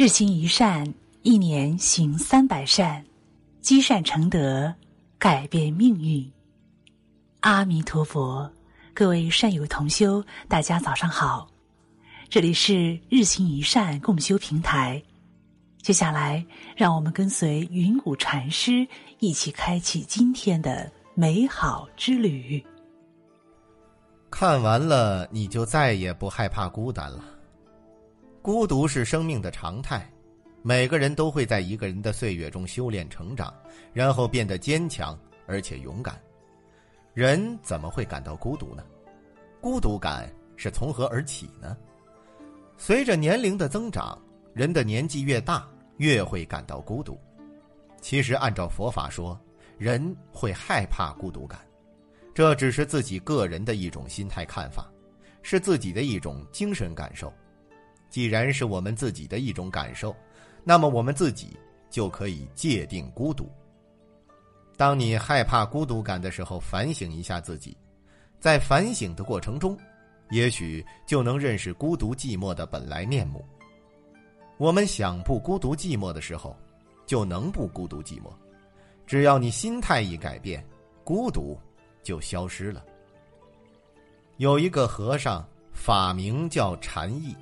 日行一善，一年行三百善，积善成德，改变命运。阿弥陀佛，各位善友同修，大家早上好，这里是日行一善共修平台。接下来，让我们跟随云谷禅师一起开启今天的美好之旅。看完了，你就再也不害怕孤单了。孤独是生命的常态，每个人都会在一个人的岁月中修炼成长，然后变得坚强而且勇敢。人怎么会感到孤独呢？孤独感是从何而起呢？随着年龄的增长，人的年纪越大，越会感到孤独。其实，按照佛法说，人会害怕孤独感，这只是自己个人的一种心态看法，是自己的一种精神感受。既然是我们自己的一种感受，那么我们自己就可以界定孤独。当你害怕孤独感的时候，反省一下自己，在反省的过程中，也许就能认识孤独寂寞的本来面目。我们想不孤独寂寞的时候，就能不孤独寂寞。只要你心态一改变，孤独就消失了。有一个和尚，法名叫禅意。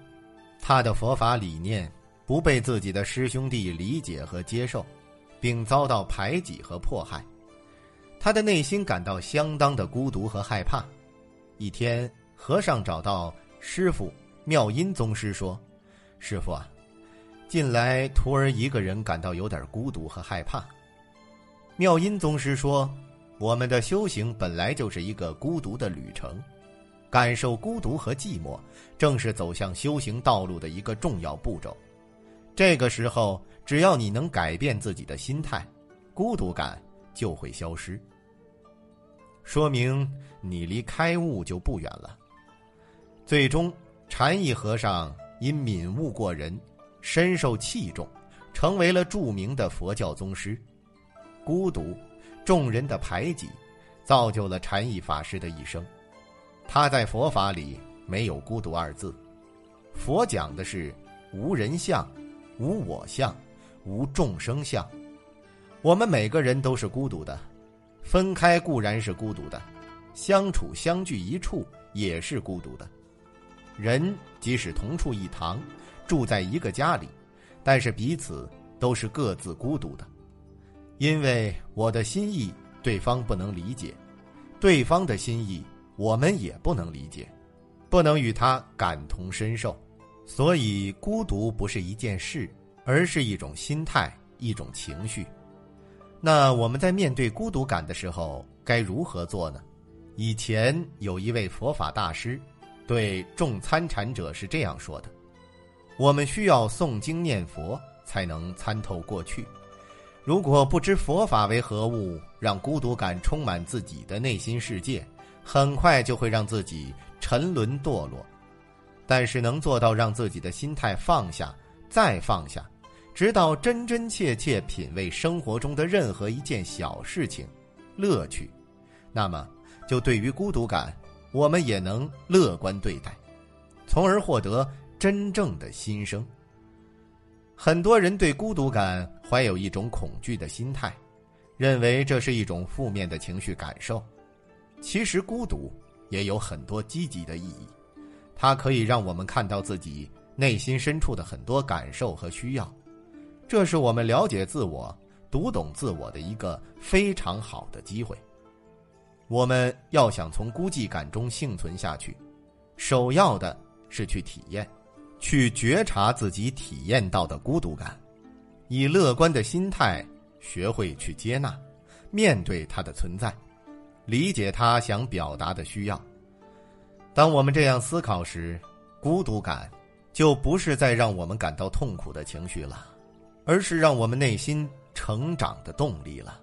他的佛法理念不被自己的师兄弟理解和接受，并遭到排挤和迫害，他的内心感到相当的孤独和害怕。一天，和尚找到师傅妙音宗师说：“师傅啊，近来徒儿一个人感到有点孤独和害怕。”妙音宗师说：“我们的修行本来就是一个孤独的旅程。”感受孤独和寂寞，正是走向修行道路的一个重要步骤。这个时候，只要你能改变自己的心态，孤独感就会消失。说明你离开悟就不远了。最终，禅意和尚因敏悟过人，深受器重，成为了著名的佛教宗师。孤独，众人的排挤，造就了禅意法师的一生。他在佛法里没有孤独二字，佛讲的是无人相、无我相、无众生相。我们每个人都是孤独的，分开固然是孤独的，相处相聚一处也是孤独的。人即使同处一堂，住在一个家里，但是彼此都是各自孤独的，因为我的心意对方不能理解，对方的心意。我们也不能理解，不能与他感同身受，所以孤独不是一件事，而是一种心态，一种情绪。那我们在面对孤独感的时候该如何做呢？以前有一位佛法大师，对众参禅者是这样说的：“我们需要诵经念佛，才能参透过去。如果不知佛法为何物，让孤独感充满自己的内心世界。”很快就会让自己沉沦堕落，但是能做到让自己的心态放下，再放下，直到真真切切品味生活中的任何一件小事情，乐趣，那么就对于孤独感，我们也能乐观对待，从而获得真正的新生。很多人对孤独感怀有一种恐惧的心态，认为这是一种负面的情绪感受。其实孤独也有很多积极的意义，它可以让我们看到自己内心深处的很多感受和需要，这是我们了解自我、读懂自我的一个非常好的机会。我们要想从孤寂感中幸存下去，首要的是去体验，去觉察自己体验到的孤独感，以乐观的心态学会去接纳、面对它的存在。理解他想表达的需要。当我们这样思考时，孤独感就不是在让我们感到痛苦的情绪了，而是让我们内心成长的动力了。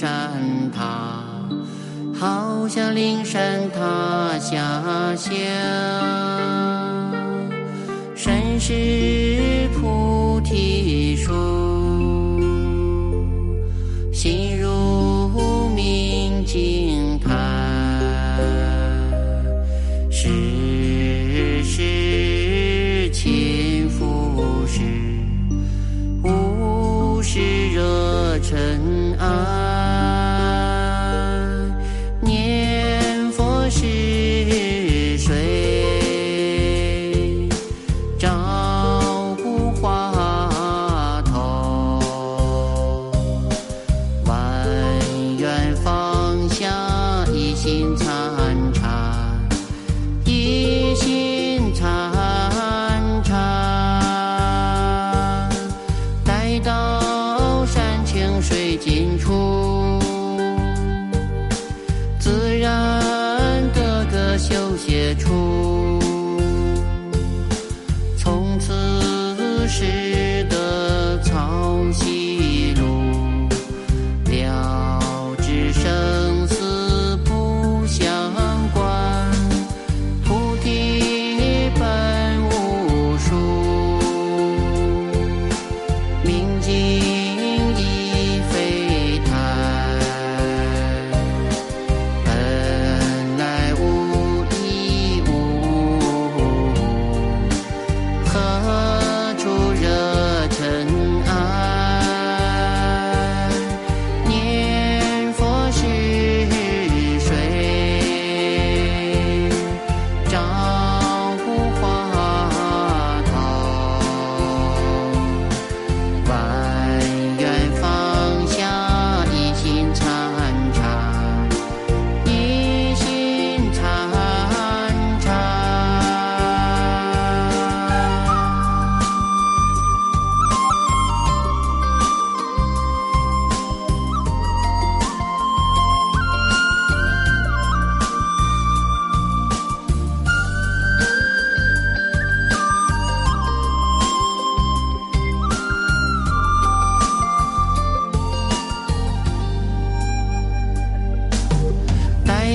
山塔，好像灵山塔下下，山是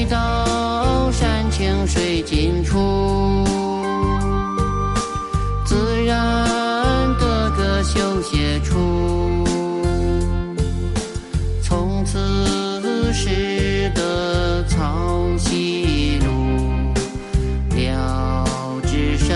到山清水尽处，自然得个休歇处。从此识得草溪路，了知生